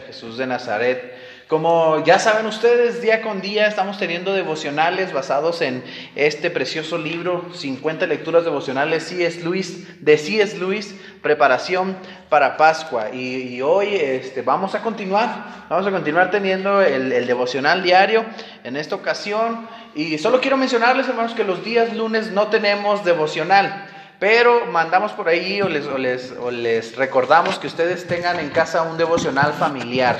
Jesús de Nazaret. Como ya saben ustedes, día con día estamos teniendo devocionales basados en este precioso libro, 50 lecturas devocionales C.S. Luis, de C.S. Luis, Preparación para Pascua. Y, hoy este, vamos a continuar, vamos a continuar teniendo el, el devocional diario en esta ocasión. Y solo quiero mencionarles, hermanos, que los días lunes no tenemos devocional. Pero mandamos por ahí o les, recordamos que ustedes tengan en casa un devocional familiar.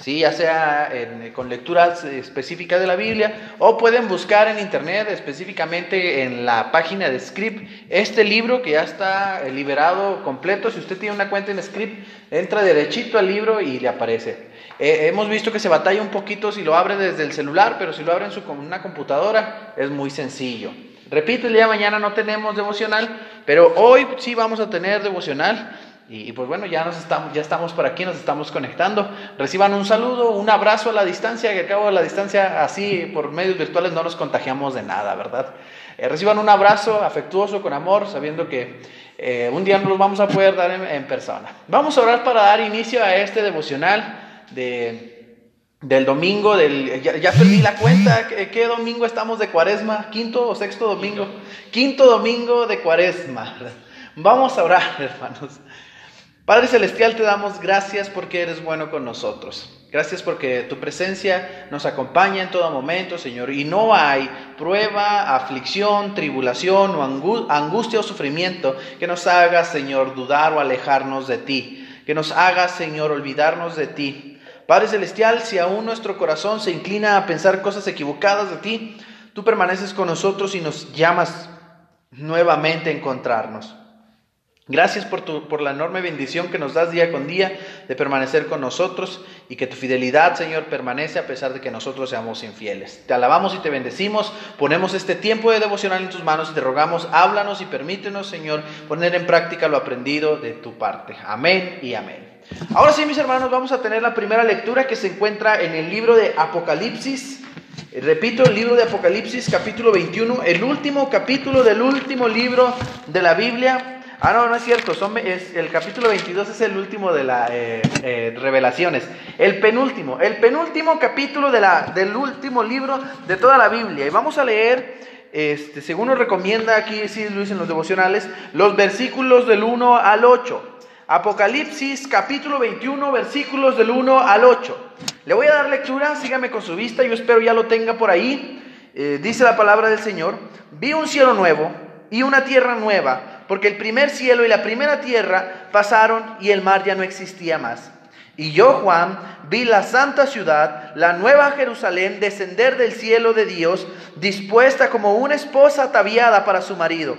¿sí? ya sea con lecturas específicas de la Biblia, o pueden buscar en internet, específicamente en la página de Script, este libro que ya está eh, liberado completo. Si usted tiene una cuenta en Script, entra derechito al libro y le aparece. Eh, hemos visto que se batalla un poquito si lo abre desde el celular, pero si lo abre en su, una computadora es muy sencillo. Repito, el día mañana no tenemos devocional, pero hoy sí vamos a tener devocional. Y, pues bueno, ya, nos estamos, ya estamos por aquí, nos estamos conectando. Reciban un saludo, un abrazo a la distancia, que acabo de la distancia, así por medios virtuales no nos contagiamos de nada, ¿verdad? Eh, reciban un abrazo afectuoso, con amor, sabiendo que eh, un día nos los vamos a poder dar en persona. Vamos a orar para dar inicio a este devocional de del domingo, del, ya, perdí la cuenta, ¿qué, domingo estamos de cuaresma? ¿Quinto o sexto domingo? Quinto domingo de cuaresma. Vamos a orar, hermanos. Padre Celestial, te damos gracias porque eres bueno con nosotros. Gracias porque tu presencia nos acompaña en todo momento, Señor. Y no hay prueba, aflicción, tribulación o angustia o sufrimiento que nos haga, Señor, dudar o alejarnos de ti. Que nos haga, Señor, olvidarnos de ti Padre Celestial, si aún nuestro corazón se inclina a pensar cosas equivocadas de ti, tú permaneces con nosotros y nos llamas nuevamente a encontrarnos. Gracias por, tu, por la enorme bendición que nos das día con día de permanecer con nosotros y que tu fidelidad, Señor, permanece a pesar de que nosotros seamos infieles. Te alabamos y te bendecimos, ponemos este tiempo de devocional en tus manos y te rogamos, háblanos y permítenos, Señor, poner en práctica lo aprendido de tu parte. Amén y amén. Ahora sí, mis hermanos, vamos a tener la primera lectura que se encuentra en el libro de Apocalipsis. Eh, repito, el libro de Apocalipsis, capítulo 21, el último capítulo del último libro de la Biblia. Ah, no, no es cierto, son, es, el capítulo 22 es el último de las eh, eh, revelaciones. El penúltimo, el penúltimo capítulo de la, del último libro de toda la Biblia. Y vamos a leer, este, según nos recomienda aquí sí, Luis en los devocionales, los versículos del 1 al 8. Apocalipsis capítulo 21 versículos del 1 al 8. Le voy a dar lectura, sígame con su vista, yo espero ya lo tenga por ahí. Eh, dice la palabra del Señor, vi un cielo nuevo y una tierra nueva, porque el primer cielo y la primera tierra pasaron y el mar ya no existía más. Y yo, Juan, vi la santa ciudad, la nueva Jerusalén, descender del cielo de Dios, dispuesta como una esposa ataviada para su marido.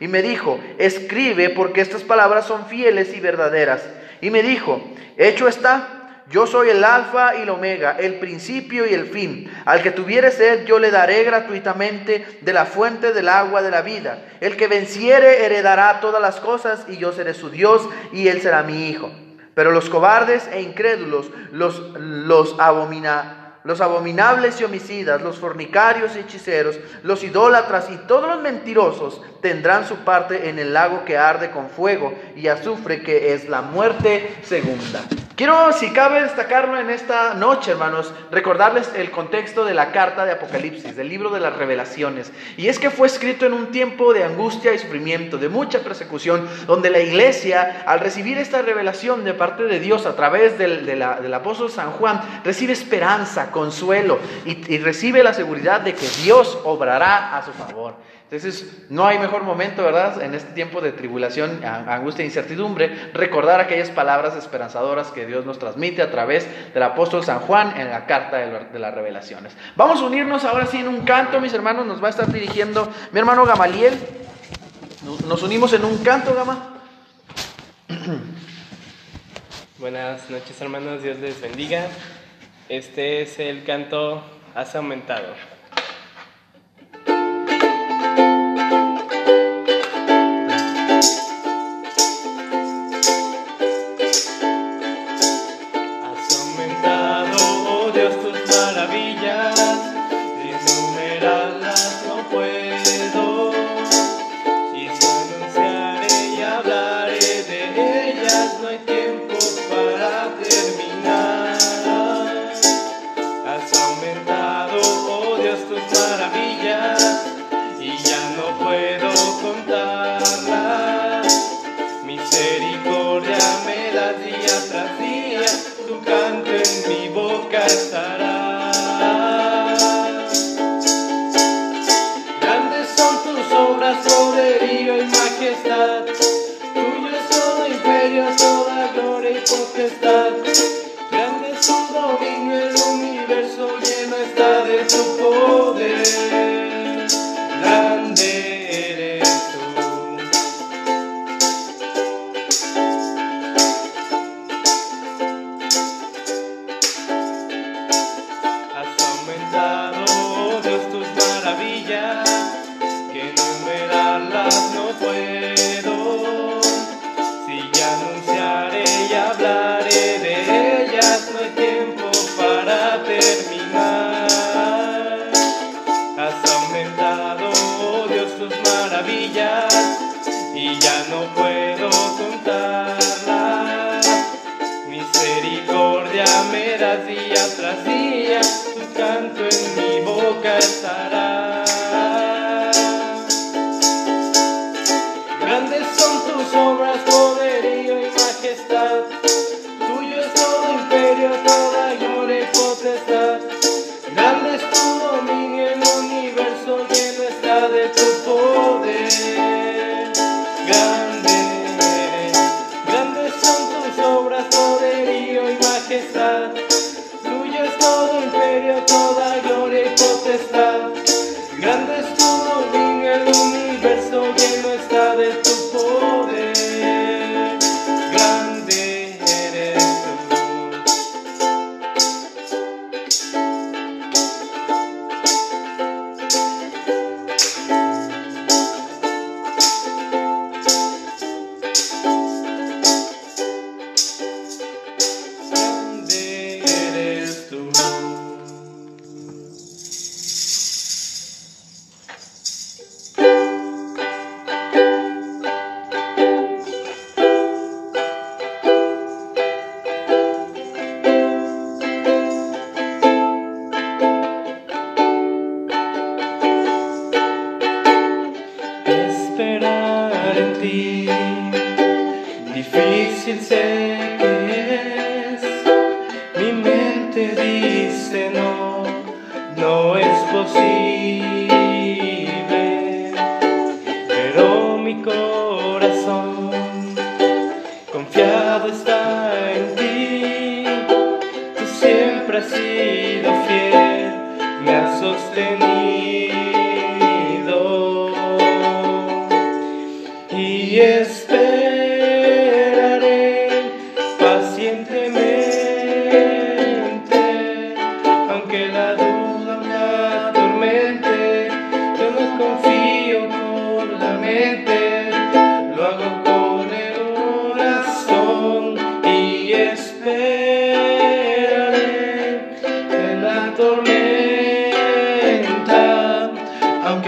Y me dijo, escribe porque estas palabras son fieles y verdaderas. Y me dijo, hecho está, yo soy el alfa y el omega, el principio y el fin. Al que tuviere sed, yo le daré gratuitamente de la fuente del agua de la vida. El que venciere heredará todas las cosas y yo seré su Dios y él será mi hijo. Pero los cobardes e incrédulos, los, los abomina, los abominables y homicidas, los fornicarios y hechiceros, los idólatras y todos los mentirosos tendrán su parte en el lago que arde con fuego y azufre, que es la muerte segunda. Quiero, si cabe destacarlo en esta noche, hermanos, recordarles el contexto de la carta de Apocalipsis, del libro de las revelaciones. Y es que fue escrito en un tiempo de angustia y sufrimiento, de mucha persecución, donde la iglesia, al recibir esta revelación de parte de Dios a través del, del apóstol San Juan, recibe esperanza, consuelo y recibe la seguridad de que Dios obrará a su favor. Entonces, no hay mejor momento, ¿verdad? En este tiempo de tribulación, angustia e incertidumbre, recordar aquellas palabras esperanzadoras que Dios nos transmite a través del apóstol San Juan en la carta de las revelaciones. Vamos a unirnos ahora sí en un canto, mis hermanos, nos va a estar dirigiendo mi hermano Gamaliel. Nos unimos en un canto, Gama. Buenas noches, hermanos, Dios les bendiga. Este es el canto Has aumentado. no está de tu poder.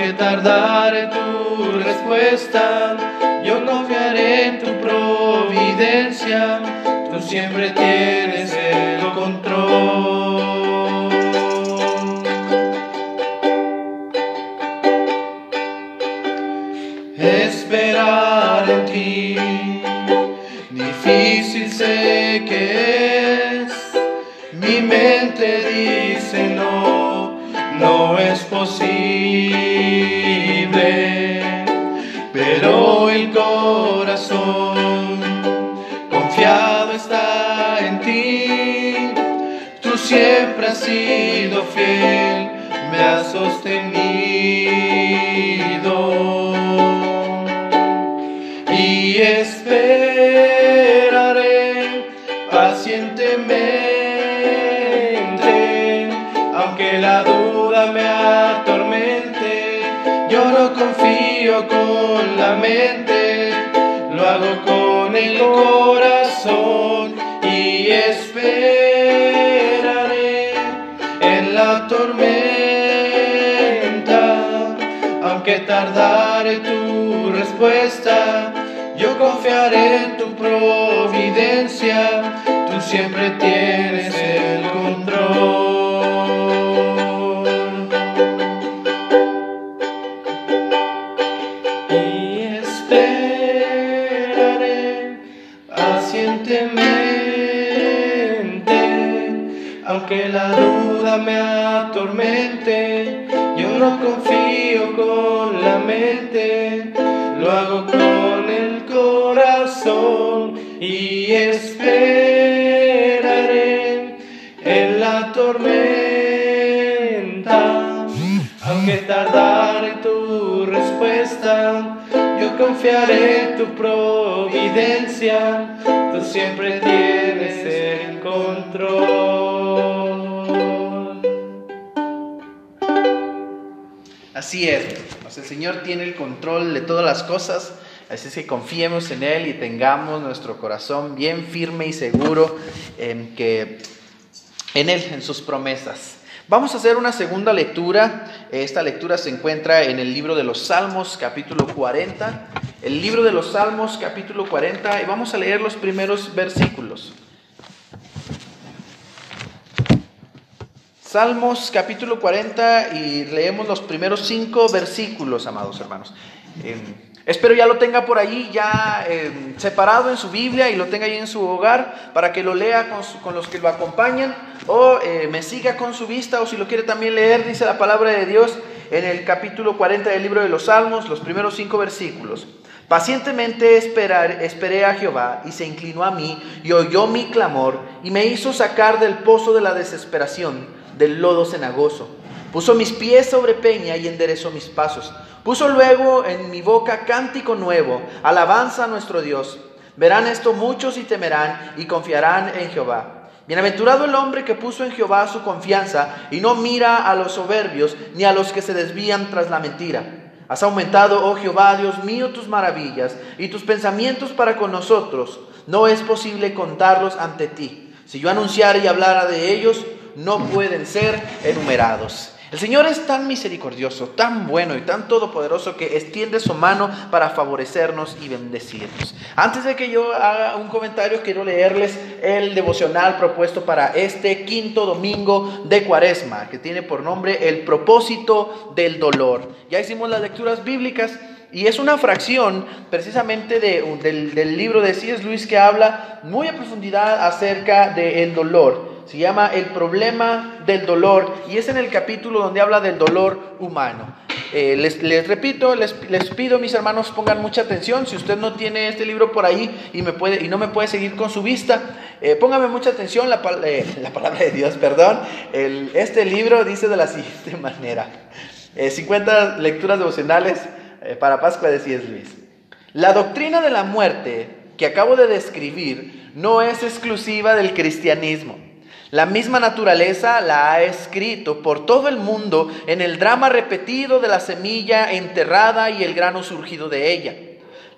que tu respuesta, yo confiaré en tu providencia, tú siempre tienes el control. Esperar en ti, difícil sé que es, mi mente dice siempre has sido fiel, me has sostenido. Y esperaré pacientemente, aunque la duda me atormente, yo no confío con la mente, lo hago con el corazón y espero la tormenta, aunque tardare tu respuesta, yo confiaré en tu providencia, tú siempre tienes el control. No confío con la mente, lo hago con el corazón y esperaré en la tormenta, aunque tardare tu respuesta, yo confiaré en tu providencia, tú siempre tienes el control. Así es, pues el Señor tiene el control de todas las cosas, así es que confiemos en Él y tengamos nuestro corazón bien firme y seguro en que en Él, en sus promesas. Vamos a hacer una segunda lectura. Esta lectura se encuentra en el libro de los Salmos, capítulo 40. El libro de los Salmos, capítulo 40, y vamos a leer los primeros versículos. Salmos capítulo 40 y leemos los primeros cinco versículos, amados hermanos. Eh, espero ya lo tenga por ahí, ya eh, separado en su Biblia y lo tenga ahí en su hogar para que lo lea con los que lo acompañan o eh, me siga con su vista o si lo quiere también leer, dice la palabra de Dios en el capítulo 40 del libro de los Salmos, los primeros cinco versículos. Pacientemente esperar, esperé a Jehová y se inclinó a mí y oyó mi clamor y me hizo sacar del pozo de la desesperación, del lodo cenagoso. Puso mis pies sobre peña y enderezó mis pasos. Puso luego en mi boca cántico nuevo, alabanza a nuestro Dios. Verán esto muchos y temerán y confiarán en Jehová. Bienaventurado el hombre que puso en Jehová su confianza y no mira a los soberbios ni a los que se desvían tras la mentira. Has aumentado, oh Jehová, Dios mío, tus maravillas y tus pensamientos para con nosotros. No es posible contarlos ante ti. Si yo anunciara y hablara de ellos, no pueden ser enumerados. El Señor es tan misericordioso, tan bueno y tan todopoderoso que extiende su mano para favorecernos y bendecirnos. Antes de que yo haga un comentario, quiero leerles el devocional propuesto para este quinto domingo de Cuaresma, que tiene por nombre El propósito del dolor. Ya hicimos las lecturas bíblicas y es una fracción precisamente de- del, libro de C.S. Lewis que habla muy a profundidad acerca del dolor. Se llama El problema del dolor y es en el capítulo donde habla del dolor humano. Eh, les, les repito, les, les pido, mis hermanos, pongan mucha atención. Si usted no tiene este libro por ahí y, me puede, y no me puede seguir con su vista, eh, póngame mucha atención. La, eh, la palabra de Dios, perdón. El- este libro dice de la siguiente manera: Eh, 50 lecturas devocionales eh, para Pascua de C.S. Luis. La doctrina de la muerte que acabo de describir no es exclusiva del cristianismo. La misma naturaleza la ha escrito por todo el mundo en el drama repetido de la semilla enterrada y el grano surgido de ella.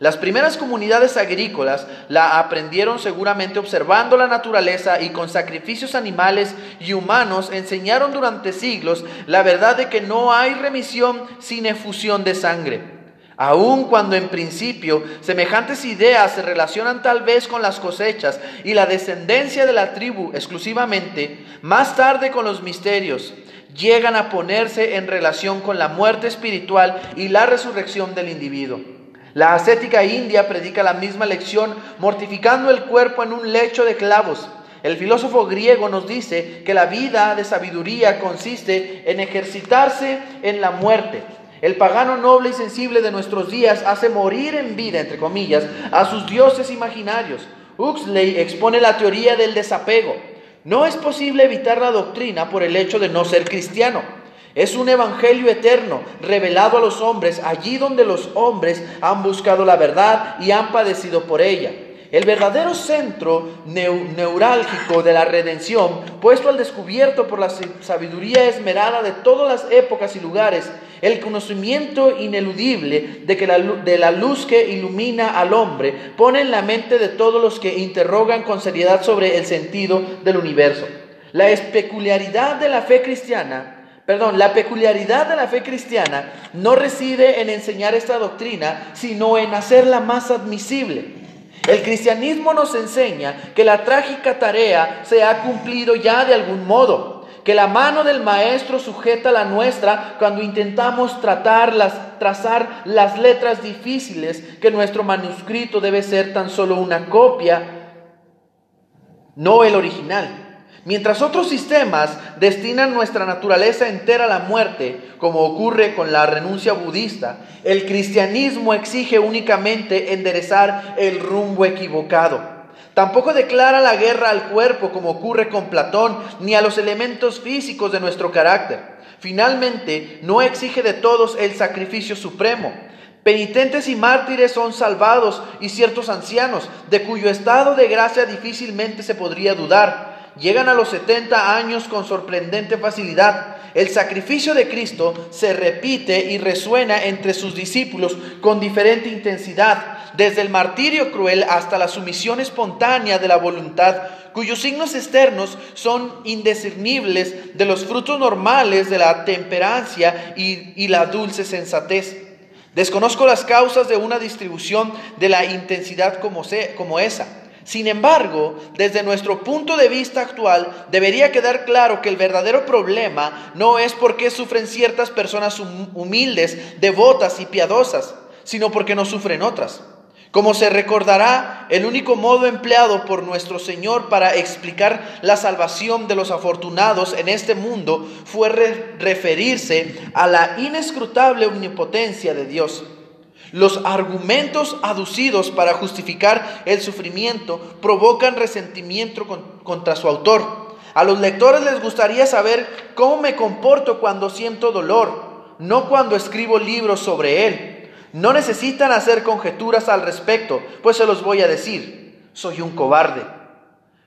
Las primeras comunidades agrícolas la aprendieron seguramente observando la naturaleza y con sacrificios animales y humanos enseñaron durante siglos la verdad de que no hay remisión sin efusión de sangre. Aun cuando en principio semejantes ideas se relacionan tal vez con las cosechas y la descendencia de la tribu exclusivamente, más tarde con los misterios, llegan a ponerse en relación con la muerte espiritual y la resurrección del individuo. La ascética india predica la misma lección, mortificando el cuerpo en un lecho de clavos. El filósofo griego nos dice que la vida de sabiduría consiste en ejercitarse en la muerte. El pagano noble y sensible de nuestros días hace morir en vida, entre comillas, a sus dioses imaginarios. Huxley expone la teoría del desapego. No es posible evitar la doctrina por el hecho de no ser cristiano. Es un evangelio eterno revelado a los hombres allí donde los hombres han buscado la verdad y han padecido por ella. El verdadero centro neurálgico de la redención, puesto al descubierto por la sabiduría esmerada de todas las épocas y lugares, el conocimiento ineludible de, que la, de la luz que ilumina al hombre, pone en la mente de todos los que interrogan con seriedad sobre el sentido del universo. La peculiaridad de la fe cristiana, perdón, la peculiaridad de la fe cristiana no reside en enseñar esta doctrina, sino en hacerla más admisible. El cristianismo nos enseña que la trágica tarea se ha cumplido ya de algún modo, que la mano del maestro sujeta la nuestra cuando intentamos tratar las, trazar las letras difíciles, que nuestro manuscrito debe ser tan solo una copia, no el original. Mientras otros sistemas destinan nuestra naturaleza entera a la muerte, como ocurre con la renuncia budista, el cristianismo exige únicamente enderezar el rumbo equivocado. Tampoco declara la guerra al cuerpo, como ocurre con Platón, ni a los elementos físicos de nuestro carácter. Finalmente, no exige de todos el sacrificio supremo. Penitentes y mártires son salvados y ciertos ancianos, de cuyo estado de gracia difícilmente se podría dudar llegan a los 70 años con sorprendente facilidad. El sacrificio de Cristo se repite y resuena entre sus discípulos con diferente intensidad, desde el martirio cruel hasta la sumisión espontánea de la voluntad, cuyos signos externos son indiscernibles de los frutos normales de la temperancia y, la dulce sensatez. Desconozco las causas de una distribución de la intensidad como, como esa sin embargo, desde nuestro punto de vista actual, debería quedar claro que el verdadero problema no es por qué sufren ciertas personas humildes, devotas y piadosas, sino porque no sufren otras. Como se recordará, el único modo empleado por nuestro Señor para explicar la salvación de los afortunados en este mundo fue referirse a la inescrutable omnipotencia de Dios. Los argumentos aducidos para justificar el sufrimiento provocan resentimiento contra su autor. A los lectores les gustaría saber cómo me comporto cuando siento dolor, no cuando escribo libros sobre él. No necesitan hacer conjeturas al respecto, pues se los voy a decir. Soy un cobarde.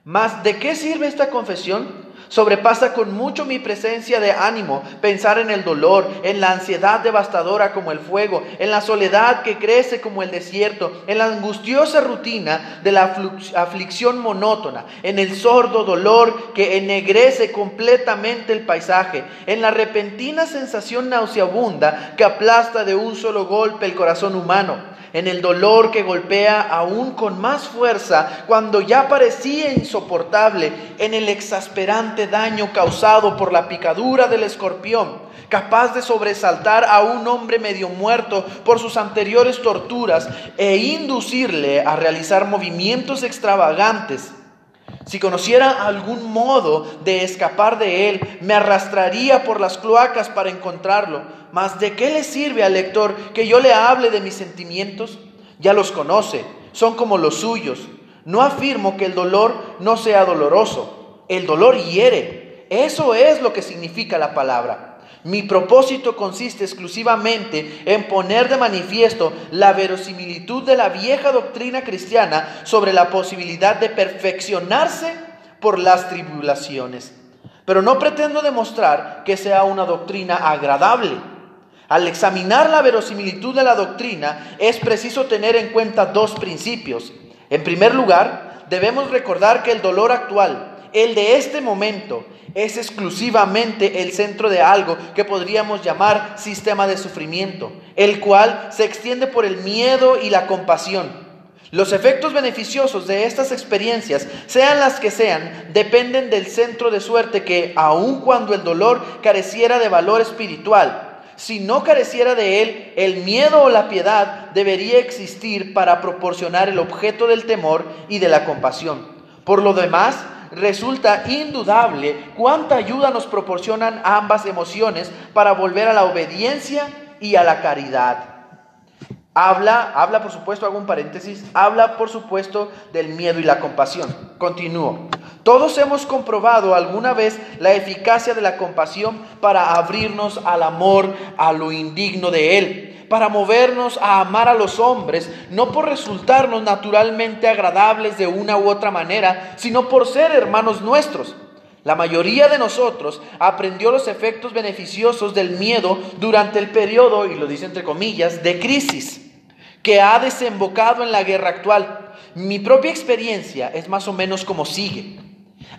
Mas, ¿de qué sirve esta confesión? Sobrepasa con mucho mi presencia de ánimo pensar en el dolor, en la ansiedad devastadora como el fuego, en la soledad que crece como el desierto, en la angustiosa rutina de la aflicción monótona, en el sordo dolor que ennegrece completamente el paisaje, en la repentina sensación nauseabunda que aplasta de un solo golpe el corazón humano en el dolor que golpea aún con más fuerza cuando ya parecía insoportable, en el exasperante daño causado por la picadura del escorpión, capaz de sobresaltar a un hombre medio muerto por sus anteriores torturas e inducirle a realizar movimientos extravagantes. Si conociera algún modo de escapar de él, me arrastraría por las cloacas para encontrarlo mas ¿de qué le sirve al lector que yo le hable de mis sentimientos? Ya los conoce, son como los suyos. No afirmo que el dolor no sea doloroso. El dolor hiere. Eso es lo que significa la palabra. Mi propósito consiste exclusivamente en poner de manifiesto la verosimilitud de la vieja doctrina cristiana sobre la posibilidad de perfeccionarse por las tribulaciones. Pero no pretendo demostrar que sea una doctrina agradable al examinar la verosimilitud de la doctrina, es preciso tener en cuenta dos principios. En primer lugar, debemos recordar que el dolor actual, el de este momento, es exclusivamente el centro de algo que podríamos llamar sistema de sufrimiento, el cual se extiende por el miedo y la compasión. Los efectos beneficiosos de estas experiencias, sean las que sean, dependen del centro de suerte que, aun cuando el dolor careciera de valor espiritual, si no careciera de él, el miedo o la piedad debería existir para proporcionar el objeto del temor y de la compasión. Por lo demás, resulta indudable cuánta ayuda nos proporcionan ambas emociones para volver a la obediencia y a la caridad. Habla, habla por supuesto, hago un paréntesis, habla por supuesto del miedo y la compasión. Continúo. Todos hemos comprobado alguna vez la eficacia de la compasión para abrirnos al amor, a lo indigno de Él. Para movernos a amar a los hombres, no por resultarnos naturalmente agradables de una u otra manera, sino por ser hermanos nuestros. La mayoría de nosotros aprendió los efectos beneficiosos del miedo durante el periodo, y lo dice entre comillas, de crisis que ha desembocado en la guerra actual. Mi propia experiencia es más o menos como sigue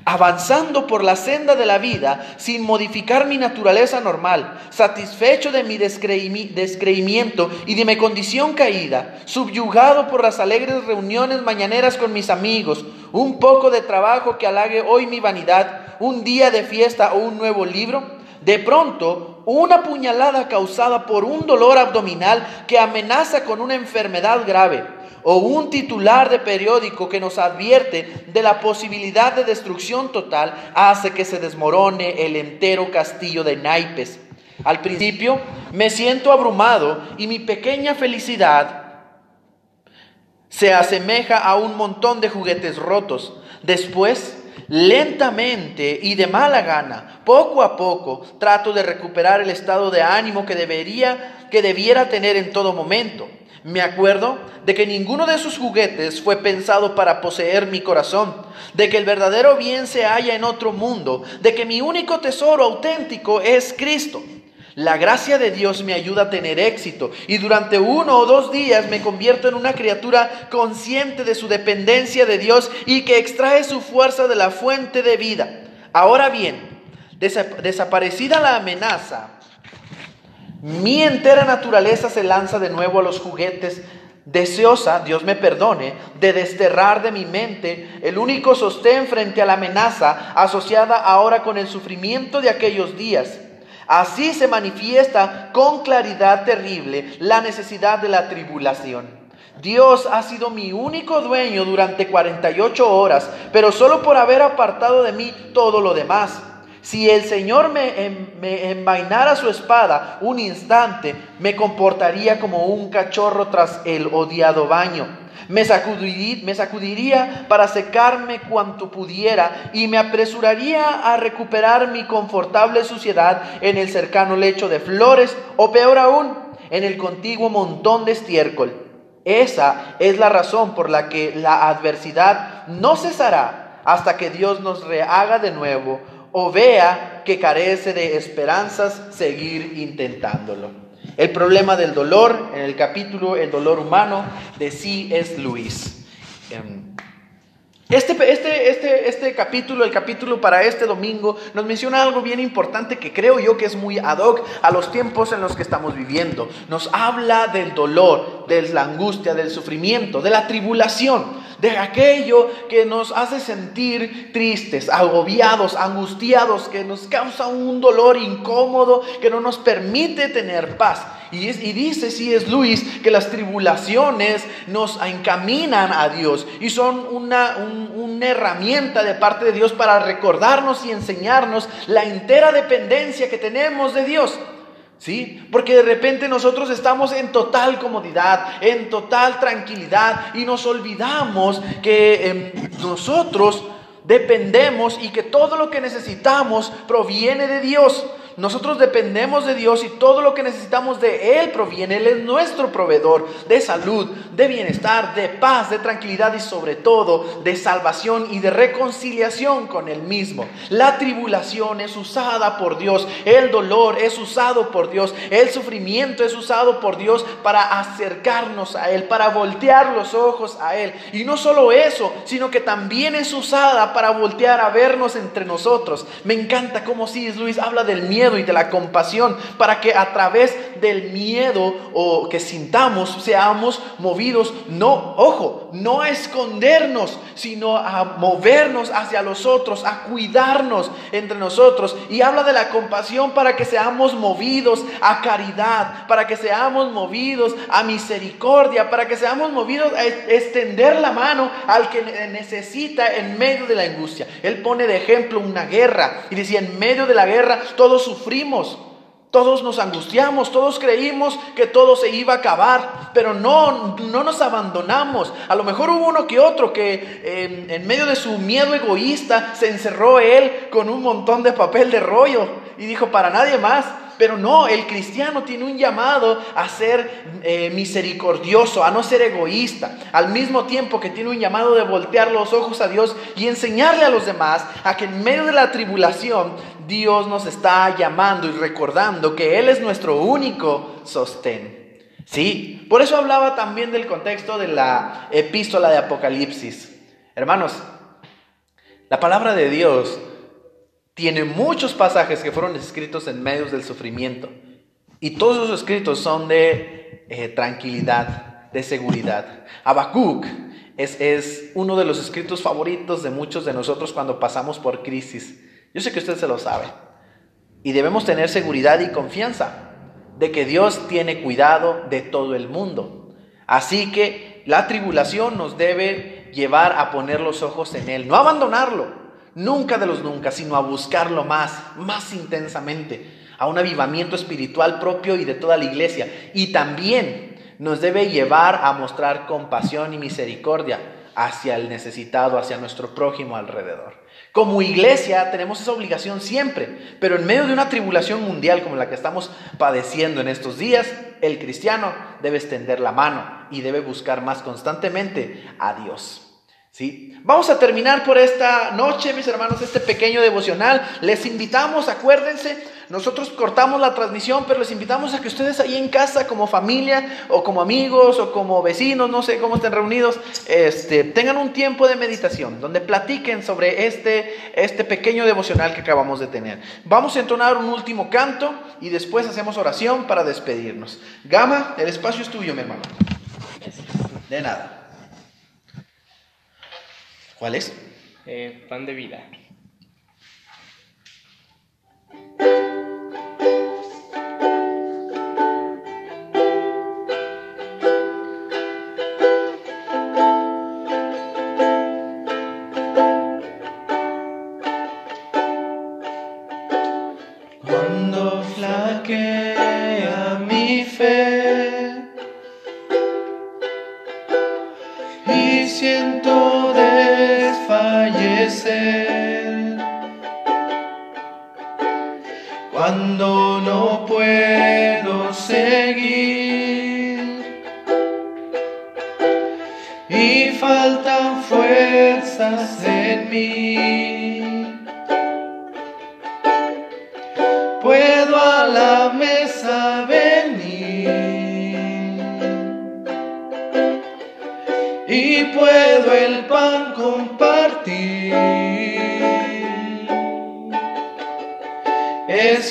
avanzando por la senda de la vida sin modificar mi naturaleza normal, satisfecho de mi descreimiento y de mi condición caída, subyugado por las alegres reuniones mañaneras con mis amigos, un poco de trabajo que halague hoy mi vanidad, un día de fiesta o un nuevo libro, de pronto una puñalada causada por un dolor abdominal que amenaza con una enfermedad grave o un titular de periódico que nos advierte de la posibilidad de destrucción total hace que se desmorone el entero castillo de naipes. Al principio me siento abrumado y mi pequeña felicidad se asemeja a un montón de juguetes rotos. Después, lentamente y de mala gana, poco a poco, trato de recuperar el estado de ánimo que debería que debiera tener en todo momento. Me acuerdo de que ninguno de sus juguetes fue pensado para poseer mi corazón, de que el verdadero bien se halla en otro mundo, de que mi único tesoro auténtico es Cristo. La gracia de Dios me ayuda a tener éxito y durante uno o dos días me convierto en una criatura consciente de su dependencia de Dios y que extrae su fuerza de la fuente de vida. Ahora bien, desaparecida la amenaza, mi entera naturaleza se lanza de nuevo a los juguetes, deseosa, Dios me perdone, de desterrar de mi mente el único sostén frente a la amenaza asociada ahora con el sufrimiento de aquellos días. Así se manifiesta con claridad terrible la necesidad de la tribulación. Dios ha sido mi único dueño durante 48 horas, pero solo por haber apartado de mí todo lo demás. Si el Señor me, envainara su espada un instante, me comportaría como un cachorro tras el odiado baño. Me me sacudiría para secarme cuanto pudiera y me apresuraría a recuperar mi confortable suciedad en el cercano lecho de flores o peor aún, en el contiguo montón de estiércol. Esa es la razón por la que la adversidad no cesará hasta que Dios nos rehaga de nuevo o vea que carece de esperanzas seguir intentándolo. El problema del dolor, en el capítulo El dolor humano de C.S. Luis. Em, este, este, este, este capítulo, el capítulo para este domingo, nos menciona algo bien importante que creo yo que es muy ad hoc a los tiempos en los que estamos viviendo. Nos habla del dolor, de la angustia, del sufrimiento, de la tribulación de aquello que nos hace sentir tristes, agobiados, angustiados, que nos causa un dolor incómodo, que no nos permite tener paz. Y, dice si es Luis que las tribulaciones nos encaminan a Dios y son una, una herramienta de parte de Dios para recordarnos y enseñarnos la entera dependencia que tenemos de Dios. ¿Sí? Porque de repente nosotros estamos en total comodidad, en total tranquilidad y nos olvidamos que em, nosotros dependemos y que todo lo que necesitamos proviene de Dios. Nosotros dependemos de Dios y todo lo que necesitamos de Él proviene. Él es nuestro proveedor de salud, de bienestar, de paz, de tranquilidad y sobre todo de salvación y de reconciliación con Él mismo. La tribulación es usada por Dios, el dolor es usado por Dios, el sufrimiento es usado por Dios para acercarnos a Él, para voltear los ojos a Él. Y no solo eso, sino que también es usada para voltear a vernos entre nosotros. Me encanta cómo C.S. Luis habla del miedo y de la compasión, para que a través del miedo o que sintamos seamos movidos, no, ojo, no a escondernos, sino a movernos hacia los otros, a cuidarnos entre nosotros. Y habla de la compasión para que seamos movidos a caridad, para que seamos movidos a misericordia, para que seamos movidos a extender la mano al que necesita en medio de la angustia. Él pone de ejemplo una guerra y decía, en medio de la guerra todos sufrimos. Todos nos angustiamos, todos creímos que todo se iba a acabar, pero no, no nos abandonamos. A lo mejor hubo uno que otro que en medio de su miedo egoísta se encerró él con un montón de papel de rollo y dijo, para nadie más. Pero no, el cristiano tiene un llamado a ser eh, misericordioso, a no ser egoísta, al mismo tiempo que tiene un llamado de voltear los ojos a Dios y enseñarle a los demás a que en medio de la tribulación Dios nos está llamando y recordando que Él es nuestro único sostén. Sí, por eso hablaba también del contexto de la epístola de Apocalipsis. Hermanos, la palabra de Dios tiene muchos pasajes que fueron escritos en medios del sufrimiento. Y todos esos escritos son de eh, tranquilidad, de seguridad. Habacuc es, es uno de los escritos favoritos de muchos de nosotros cuando pasamos por crisis. Yo sé que usted se lo sabe. Y debemos tener seguridad y confianza de que Dios tiene cuidado de todo el mundo. Así que la tribulación nos debe llevar a poner los ojos en Él, no abandonarlo, nunca de los nunca, sino a buscarlo más, más intensamente, a un avivamiento espiritual propio y de toda la iglesia. Y también nos debe llevar a mostrar compasión y misericordia hacia el necesitado, hacia nuestro prójimo alrededor. Como iglesia tenemos esa obligación siempre, pero en medio de una tribulación mundial como la que estamos padeciendo en estos días, el cristiano debe extender la mano y debe buscar más constantemente a Dios. ¿Sí? Vamos a terminar por esta noche, mis hermanos, este pequeño devocional. Les invitamos, acuérdense, nosotros cortamos la transmisión, pero les invitamos a que ustedes ahí en casa, como familia, o como amigos, o como vecinos, no sé cómo estén reunidos, este, tengan un tiempo de meditación, donde platiquen sobre este, este pequeño devocional que acabamos de tener. Vamos a entonar un último canto y después hacemos oración para despedirnos. Gama, el espacio es tuyo, mi hermano. De nada. ¿Cuál es? Eh, pan de vida. Siento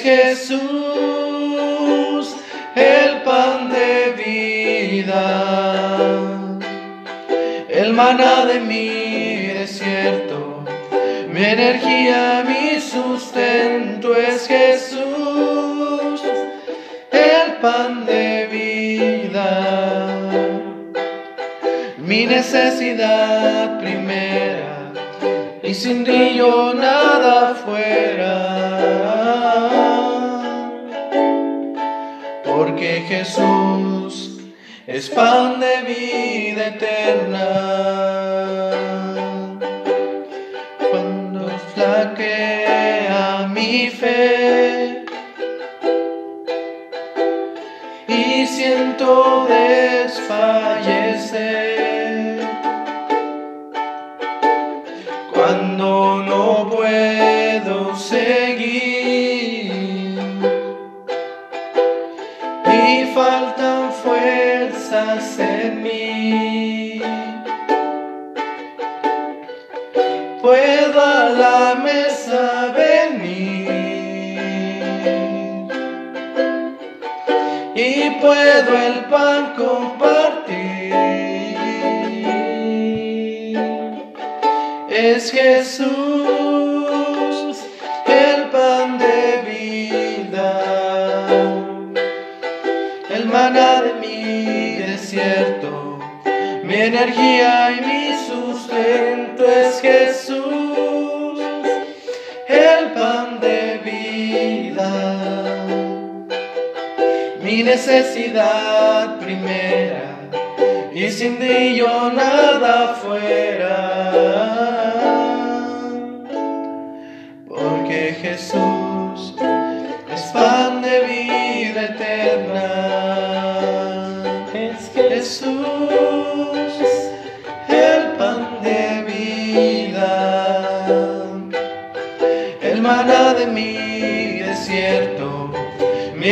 Jesús el pan de vida, el maná de mi desierto, mi energía, mi sustento es Jesús, el pan de vida, mi necesidad primera, y sin ti nada fuera, porque Jesús es pan de vida eterna. Cuando flaquea mi fe y siento desfallecer Es Jesús el pan de vida, el maná de mi desierto, mi energía y mi sustento. Es Jesús, el pan de vida, mi necesidad primera, y sin ti nada fuera,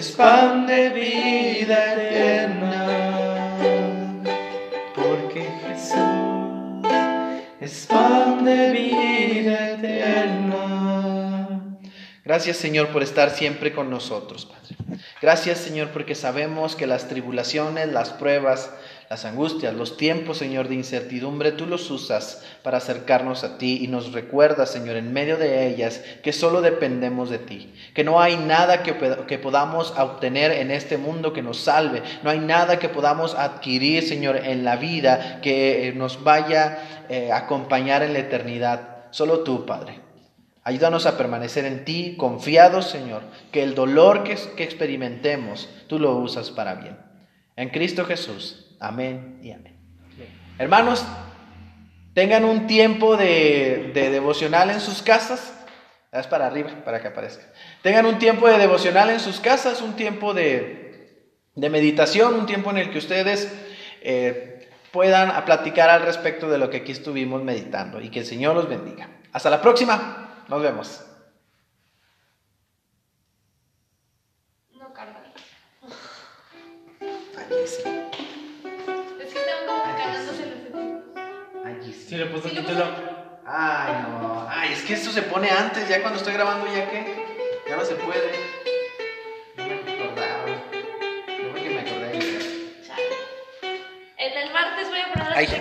es pan de vida eterna. Porque Jesús es pan de vida eterna. Gracias Señor por estar siempre con nosotros, Padre. Gracias Señor porque sabemos que las tribulaciones, las pruebas, las angustias, los tiempos, Señor, de incertidumbre, tú los usas para acercarnos a ti y nos recuerdas, Señor, en medio de ellas, que solo dependemos de ti, que no hay nada que, que podamos obtener en este mundo que nos salve, no hay nada que podamos adquirir, Señor, en la vida que eh, nos vaya eh, a acompañar en la eternidad, solo tú, Padre. Ayúdanos a permanecer en ti, confiados, Señor, que el dolor que, que experimentemos, tú lo usas para bien. En Cristo Jesús. Amén y amén. Hermanos, tengan un tiempo de, devocional en sus casas. Es para arriba, para que aparezca. Tengan un tiempo de devocional en sus casas, un tiempo de, meditación, un tiempo en el que ustedes eh, puedan platicar al respecto de lo que aquí estuvimos meditando y que el Señor los bendiga. Hasta la próxima, nos vemos. le puso el título. Ay, no. Ay, es que esto se pone antes, ya cuando estoy grabando, ya que. Ya no se puede.